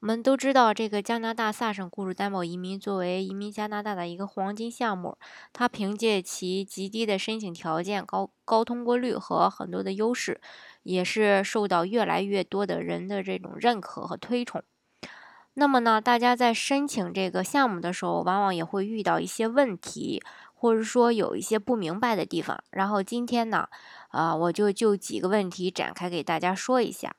我们都知道，这个加拿大萨省雇主担保移民作为移民加拿大的一个黄金项目，它凭借其极低的申请条件、高高通过率和很多的优势，也是受到越来越多的人的这种认可和推崇。那么呢，大家在申请这个项目的时候，往往也会遇到一些问题，或者说有一些不明白的地方。然后今天呢，啊，我就就几个问题展开给大家说一下。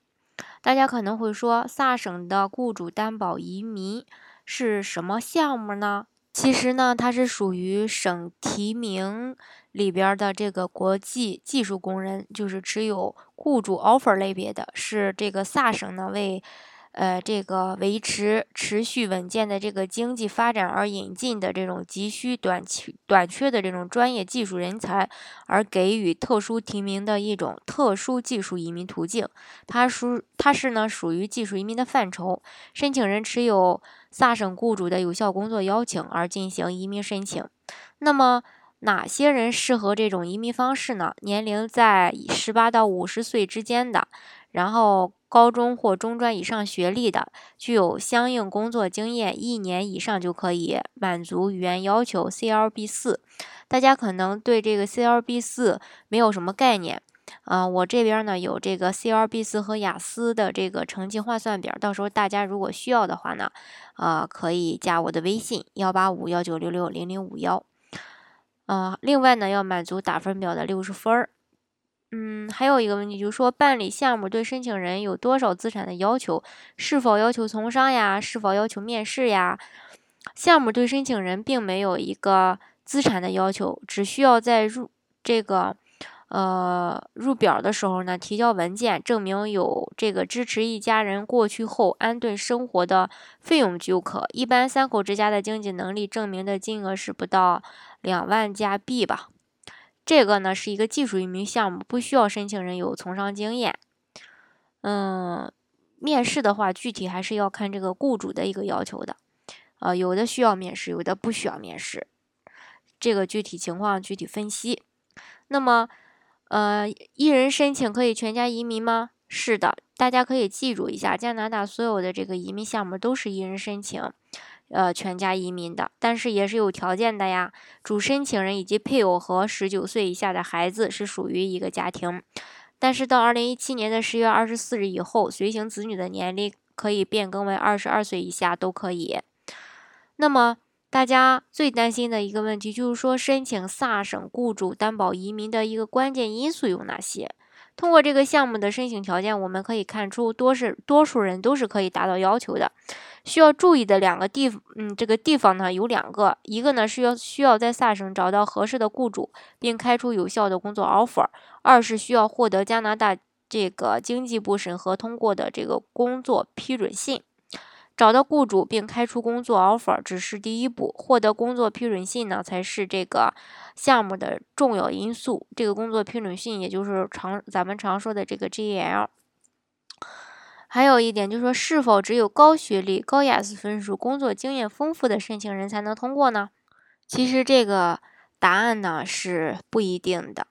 大家可能会说，萨省的雇主担保移民是什么项目呢？其实呢，它是属于省提名里边的这个国际技术工人，就是持有雇主 offer 类别的，是这个萨省呢为。呃，这个维持持续稳健的这个经济发展而引进的这种急需短期短缺的这种专业技术人才，而给予特殊提名的一种特殊技术移民途径，它属它是呢属于技术移民的范畴，申请人持有萨省雇主的有效工作邀请而进行移民申请。那么哪些人适合这种移民方式呢？年龄在十八到五十岁之间的，然后。高中或中专以上学历的，具有相应工作经验一年以上就可以满足语言要求 CLB 四。大家可能对这个 CLB 四没有什么概念，啊，我这边呢有这个 CLB 四和雅思的这个成绩换算表，到时候大家如果需要的话呢，啊，可以加我的微信幺八五幺九六六零零五幺。啊，另外呢要满足打分表的六十分儿。嗯，还有一个问题就是说，办理项目对申请人有多少资产的要求？是否要求从商呀？是否要求面试呀？项目对申请人并没有一个资产的要求，只需要在入这个呃入表的时候呢，提交文件证明有这个支持一家人过去后安顿生活的费用就可。一般三口之家的经济能力证明的金额是不到两万加币吧。这个呢是一个技术移民项目，不需要申请人有从商经验。嗯，面试的话，具体还是要看这个雇主的一个要求的。呃，有的需要面试，有的不需要面试，这个具体情况具体分析。那么，呃，一人申请可以全家移民吗？是的，大家可以记住一下，加拿大所有的这个移民项目都是一人申请。呃，全家移民的，但是也是有条件的呀。主申请人以及配偶和十九岁以下的孩子是属于一个家庭。但是到二零一七年的十月二十四日以后，随行子女的年龄可以变更为二十二岁以下都可以。那么大家最担心的一个问题就是说，申请萨省雇主担保移民的一个关键因素有哪些？通过这个项目的申请条件，我们可以看出，多是多数人都是可以达到要求的。需要注意的两个地，嗯，这个地方呢有两个，一个呢是要需要在萨省找到合适的雇主，并开出有效的工作 offer；二是需要获得加拿大这个经济部审核通过的这个工作批准信。找到雇主并开出工作 offer 只是第一步，获得工作批准信呢才是这个项目的重要因素。这个工作批准信也就是常咱们常说的这个 GEL。还有一点就是说，是否只有高学历、高雅思分数、工作经验丰富的申请人才能通过呢？其实这个答案呢是不一定的。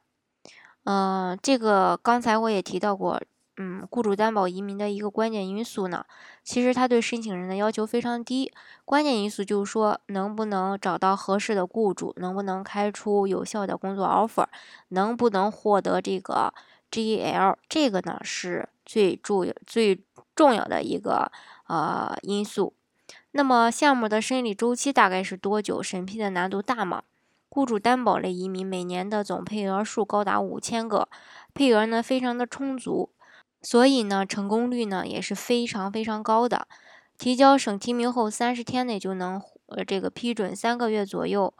嗯，这个刚才我也提到过。嗯，雇主担保移民的一个关键因素呢，其实他对申请人的要求非常低。关键因素就是说，能不能找到合适的雇主，能不能开出有效的工作 offer，能不能获得这个 GEL，这个呢是最重要、最重要的一个呃因素。那么项目的审理周期大概是多久？审批的难度大吗？雇主担保类移民每年的总配额数高达五千个，配额呢非常的充足。所以呢，成功率呢也是非常非常高的。提交省提名后，三十天内就能呃这个批准，三个月左右，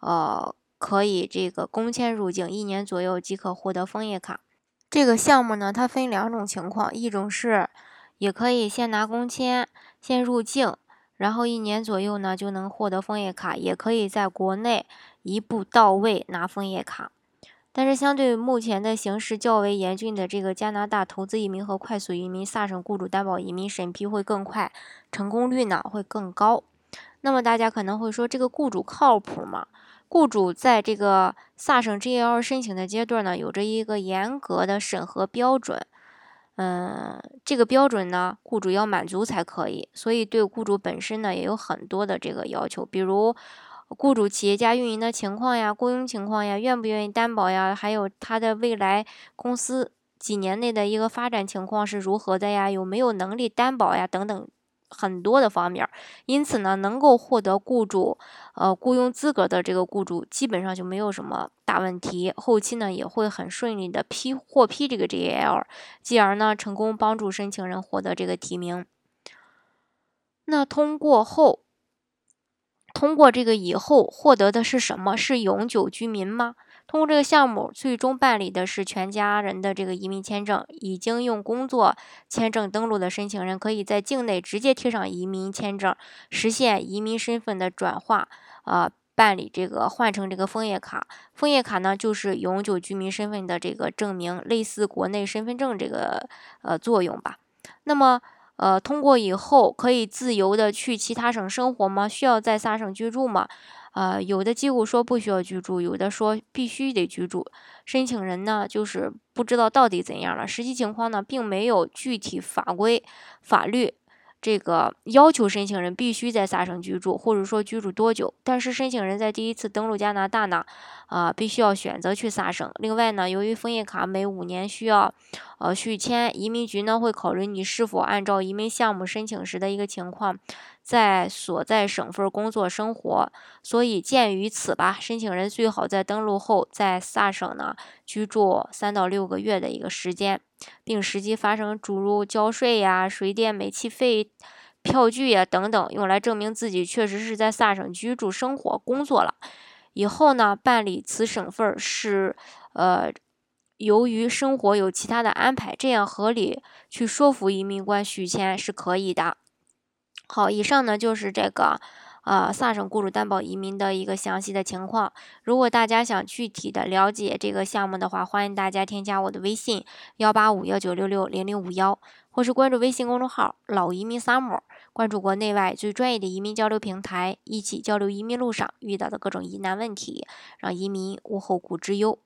呃可以这个工签入境，一年左右即可获得枫叶卡。这个项目呢，它分两种情况，一种是也可以先拿工签先入境，然后一年左右呢就能获得枫叶卡，也可以在国内一步到位拿枫叶卡。但是，相对目前的形势较为严峻的这个加拿大投资移民和快速移民，萨省雇主担保移民审批会更快，成功率呢会更高。那么大家可能会说，这个雇主靠谱吗？雇主在这个萨省 GL 申请的阶段呢，有着一个严格的审核标准。嗯，这个标准呢，雇主要满足才可以。所以对雇主本身呢，也有很多的这个要求，比如。雇主企业家运营的情况呀，雇佣情况呀，愿不愿意担保呀？还有他的未来公司几年内的一个发展情况是如何的呀？有没有能力担保呀？等等很多的方面。因此呢，能够获得雇主呃雇佣资格的这个雇主，基本上就没有什么大问题，后期呢也会很顺利的批获批这个 GAL，继而呢成功帮助申请人获得这个提名。那通过后。通过这个以后获得的是什么？是永久居民吗？通过这个项目，最终办理的是全家人的这个移民签证。已经用工作签证登录的申请人，可以在境内直接贴上移民签证，实现移民身份的转化。啊，办理这个换成这个枫叶卡。枫叶卡呢，就是永久居民身份的这个证明，类似国内身份证这个呃作用吧。那么。呃，通过以后可以自由的去其他省生活吗？需要在萨省居住吗？呃，有的机构说不需要居住，有的说必须得居住。申请人呢，就是不知道到底怎样了。实际情况呢，并没有具体法规法律。这个要求申请人必须在萨省居住，或者说居住多久？但是申请人在第一次登陆加拿大呢，啊，必须要选择去萨省。另外呢，由于枫叶卡每五年需要呃续签，移民局呢会考虑你是否按照移民项目申请时的一个情况，在所在省份工作生活。所以鉴于此吧，申请人最好在登陆后在萨省呢居住三到六个月的一个时间。并实际发生诸如交税呀、水电煤气费、票据呀等等，用来证明自己确实是在萨省居住、生活、工作了。以后呢，办理此省份是，呃，由于生活有其他的安排，这样合理去说服移民官续签是可以的。好，以上呢就是这个。呃，萨省雇主担保移民的一个详细的情况。如果大家想具体的了解这个项目的话，欢迎大家添加我的微信幺八五幺九六六零零五幺，或是关注微信公众号“老移民 summer”，关注国内外最专业的移民交流平台，一起交流移民路上遇到的各种疑难问题，让移民无后顾之忧。